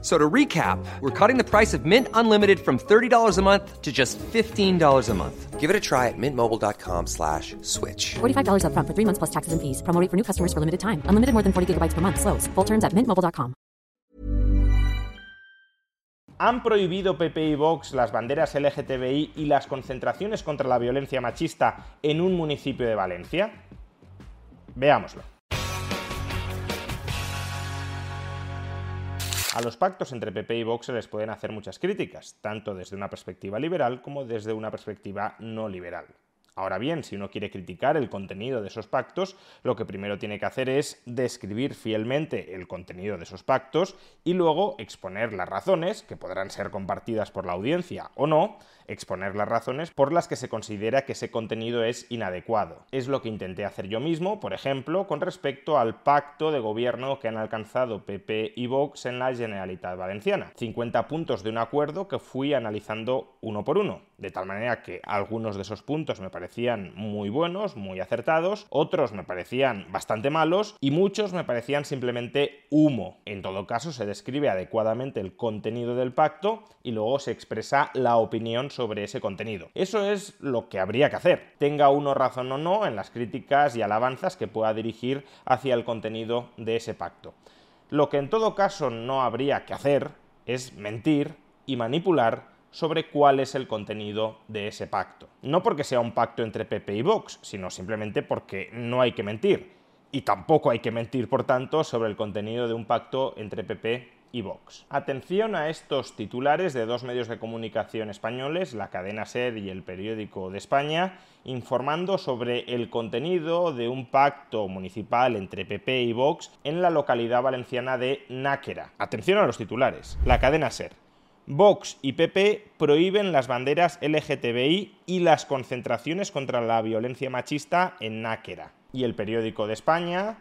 So to recap, we're cutting the price of Mint Unlimited from $30 a month to just $15 a month. Give it a try at mintmobile.com slash switch. $45 upfront for three months plus taxes and fees. Promo rate for new customers for limited time. Unlimited more than 40 gigabytes per month. Slows. Full terms at mintmobile.com. ¿Han prohibido PP y Vox las banderas LGTBI y las concentraciones contra la violencia machista en un municipio de Valencia? Veámoslo. A los pactos entre PP y Vox se les pueden hacer muchas críticas, tanto desde una perspectiva liberal como desde una perspectiva no liberal. Ahora bien, si uno quiere criticar el contenido de esos pactos, lo que primero tiene que hacer es describir fielmente el contenido de esos pactos y luego exponer las razones, que podrán ser compartidas por la audiencia o no, exponer las razones por las que se considera que ese contenido es inadecuado. Es lo que intenté hacer yo mismo, por ejemplo, con respecto al pacto de gobierno que han alcanzado PP y Vox en la Generalitat Valenciana. 50 puntos de un acuerdo que fui analizando uno por uno, de tal manera que algunos de esos puntos me parecían muy buenos, muy acertados, otros me parecían bastante malos y muchos me parecían simplemente humo. En todo caso, se describe adecuadamente el contenido del pacto y luego se expresa la opinión sobre ese contenido. Eso es lo que habría que hacer, tenga uno razón o no en las críticas y alabanzas que pueda dirigir hacia el contenido de ese pacto. Lo que en todo caso no habría que hacer es mentir y manipular sobre cuál es el contenido de ese pacto. No porque sea un pacto entre PP y Vox, sino simplemente porque no hay que mentir. Y tampoco hay que mentir, por tanto, sobre el contenido de un pacto entre PP y Vox. Atención a estos titulares de dos medios de comunicación españoles, la cadena SER y el periódico de España, informando sobre el contenido de un pacto municipal entre PP y Vox en la localidad valenciana de Náquera. Atención a los titulares. La cadena SER. Vox y PP prohíben las banderas LGTBI y las concentraciones contra la violencia machista en Náquera. Y el periódico de España,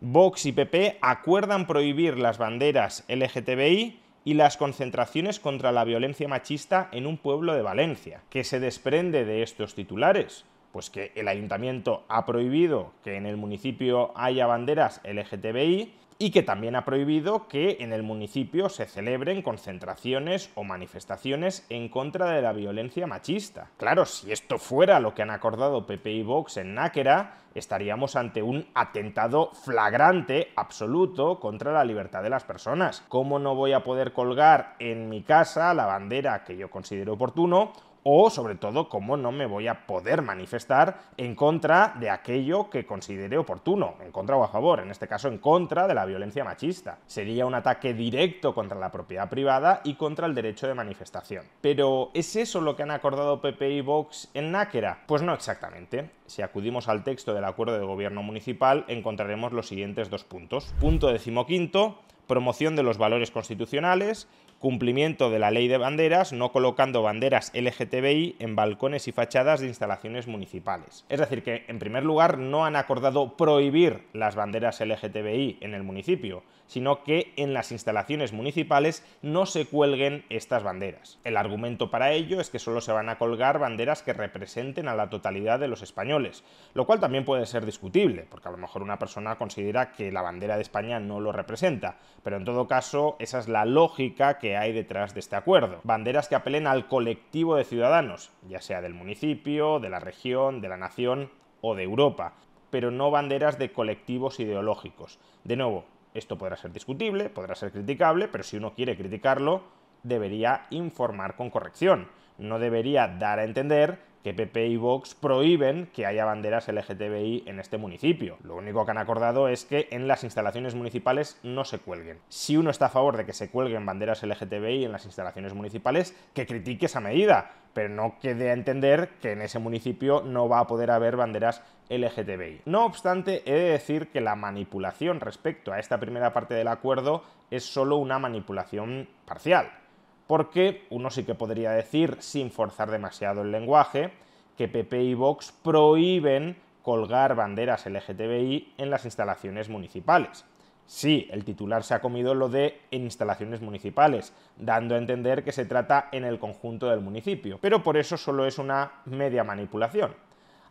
Vox y PP acuerdan prohibir las banderas LGTBI y las concentraciones contra la violencia machista en un pueblo de Valencia. ¿Qué se desprende de estos titulares? Pues que el ayuntamiento ha prohibido que en el municipio haya banderas LGTBI y que también ha prohibido que en el municipio se celebren concentraciones o manifestaciones en contra de la violencia machista. Claro, si esto fuera lo que han acordado PP y Vox en Náquera, estaríamos ante un atentado flagrante, absoluto, contra la libertad de las personas. ¿Cómo no voy a poder colgar en mi casa la bandera que yo considero oportuno o sobre todo cómo no me voy a poder manifestar en contra de aquello que considere oportuno, en contra o a favor, en este caso en contra de la violencia machista. Sería un ataque directo contra la propiedad privada y contra el derecho de manifestación. Pero ¿es eso lo que han acordado PP y Vox en Náquera? Pues no exactamente. Si acudimos al texto del acuerdo de gobierno municipal encontraremos los siguientes dos puntos. Punto decimoquinto, promoción de los valores constitucionales, cumplimiento de la ley de banderas, no colocando banderas LGTBI en balcones y fachadas de instalaciones municipales. Es decir, que en primer lugar no han acordado prohibir las banderas LGTBI en el municipio, sino que en las instalaciones municipales no se cuelguen estas banderas. El argumento para ello es que solo se van a colgar banderas que representen a la totalidad de los españoles, lo cual también puede ser discutible, porque a lo mejor una persona considera que la bandera de España no lo representa, pero en todo caso esa es la lógica que hay detrás de este acuerdo. Banderas que apelen al colectivo de ciudadanos, ya sea del municipio, de la región, de la nación o de Europa, pero no banderas de colectivos ideológicos. De nuevo, esto podrá ser discutible, podrá ser criticable, pero si uno quiere criticarlo, debería informar con corrección. No debería dar a entender que PP y Vox prohíben que haya banderas LGTBI en este municipio. Lo único que han acordado es que en las instalaciones municipales no se cuelguen. Si uno está a favor de que se cuelguen banderas LGTBI en las instalaciones municipales, que critique esa medida, pero no quede a entender que en ese municipio no va a poder haber banderas LGTBI. No obstante, he de decir que la manipulación respecto a esta primera parte del acuerdo es solo una manipulación parcial porque uno sí que podría decir, sin forzar demasiado el lenguaje, que PP y Vox prohíben colgar banderas LGTBI en las instalaciones municipales. Sí, el titular se ha comido lo de instalaciones municipales, dando a entender que se trata en el conjunto del municipio, pero por eso solo es una media manipulación.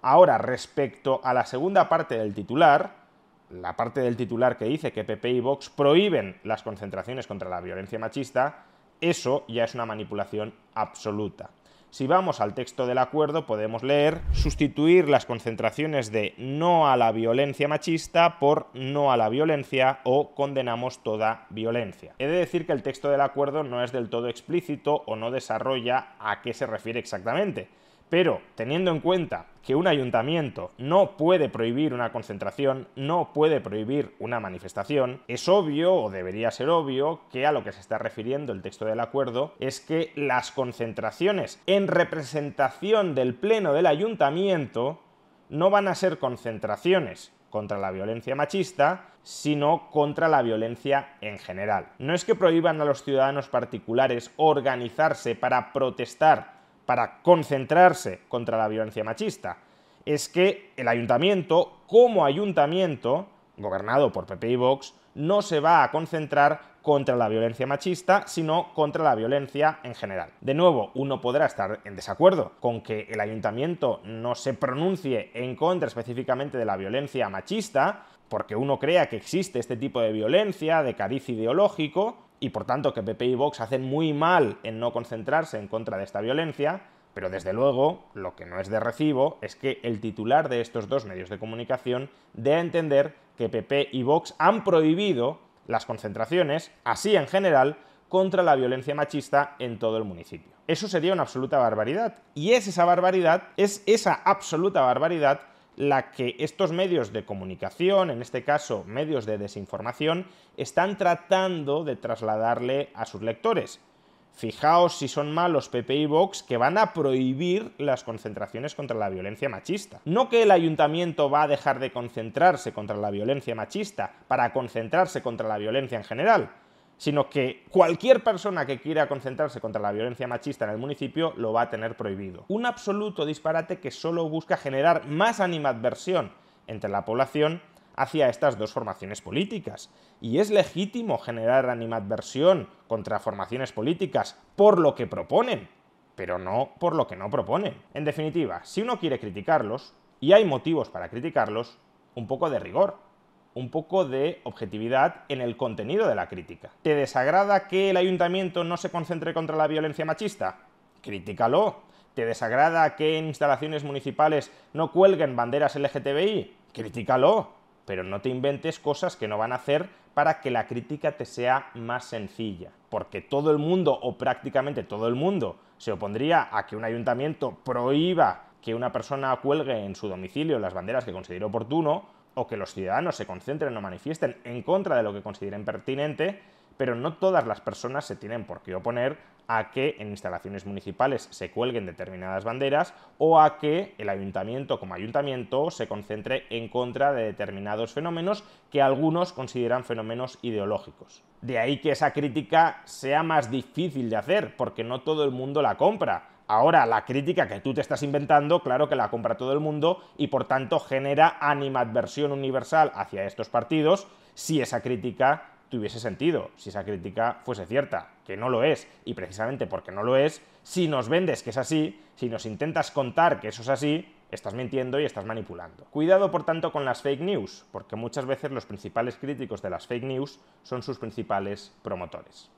Ahora, respecto a la segunda parte del titular, la parte del titular que dice que PP y Vox prohíben las concentraciones contra la violencia machista, eso ya es una manipulación absoluta. Si vamos al texto del acuerdo podemos leer sustituir las concentraciones de no a la violencia machista por no a la violencia o condenamos toda violencia. He de decir que el texto del acuerdo no es del todo explícito o no desarrolla a qué se refiere exactamente pero teniendo en cuenta que un ayuntamiento no puede prohibir una concentración, no puede prohibir una manifestación, es obvio, o debería ser obvio, que a lo que se está refiriendo el texto del acuerdo es que las concentraciones en representación del Pleno del ayuntamiento no van a ser concentraciones contra la violencia machista, sino contra la violencia en general. No es que prohíban a los ciudadanos particulares organizarse para protestar para concentrarse contra la violencia machista. Es que el ayuntamiento, como ayuntamiento, gobernado por PP y Vox, no se va a concentrar contra la violencia machista, sino contra la violencia en general. De nuevo, uno podrá estar en desacuerdo con que el ayuntamiento no se pronuncie en contra específicamente de la violencia machista, porque uno crea que existe este tipo de violencia, de cariz ideológico, y por tanto que PP y Vox hacen muy mal en no concentrarse en contra de esta violencia, pero desde luego lo que no es de recibo es que el titular de estos dos medios de comunicación dé a entender que PP y Vox han prohibido las concentraciones, así en general, contra la violencia machista en todo el municipio. Eso sería una absoluta barbaridad. Y es esa barbaridad, es esa absoluta barbaridad la que estos medios de comunicación, en este caso medios de desinformación, están tratando de trasladarle a sus lectores. Fijaos si son malos PP y Vox que van a prohibir las concentraciones contra la violencia machista. No que el ayuntamiento va a dejar de concentrarse contra la violencia machista para concentrarse contra la violencia en general, sino que cualquier persona que quiera concentrarse contra la violencia machista en el municipio lo va a tener prohibido. Un absoluto disparate que solo busca generar más animadversión entre la población hacia estas dos formaciones políticas. Y es legítimo generar animadversión contra formaciones políticas por lo que proponen, pero no por lo que no proponen. En definitiva, si uno quiere criticarlos, y hay motivos para criticarlos, un poco de rigor un poco de objetividad en el contenido de la crítica. ¿Te desagrada que el ayuntamiento no se concentre contra la violencia machista? Críticalo. ¿Te desagrada que en instalaciones municipales no cuelguen banderas LGTBI? Críticalo. Pero no te inventes cosas que no van a hacer para que la crítica te sea más sencilla. Porque todo el mundo, o prácticamente todo el mundo, se opondría a que un ayuntamiento prohíba que una persona cuelgue en su domicilio las banderas que considere oportuno, o que los ciudadanos se concentren o manifiesten en contra de lo que consideren pertinente, pero no todas las personas se tienen por qué oponer a que en instalaciones municipales se cuelguen determinadas banderas o a que el ayuntamiento como ayuntamiento se concentre en contra de determinados fenómenos que algunos consideran fenómenos ideológicos. De ahí que esa crítica sea más difícil de hacer, porque no todo el mundo la compra. Ahora, la crítica que tú te estás inventando, claro que la compra todo el mundo y por tanto genera animadversión universal hacia estos partidos si esa crítica tuviese sentido, si esa crítica fuese cierta, que no lo es, y precisamente porque no lo es, si nos vendes que es así, si nos intentas contar que eso es así, estás mintiendo y estás manipulando. Cuidado, por tanto, con las fake news, porque muchas veces los principales críticos de las fake news son sus principales promotores.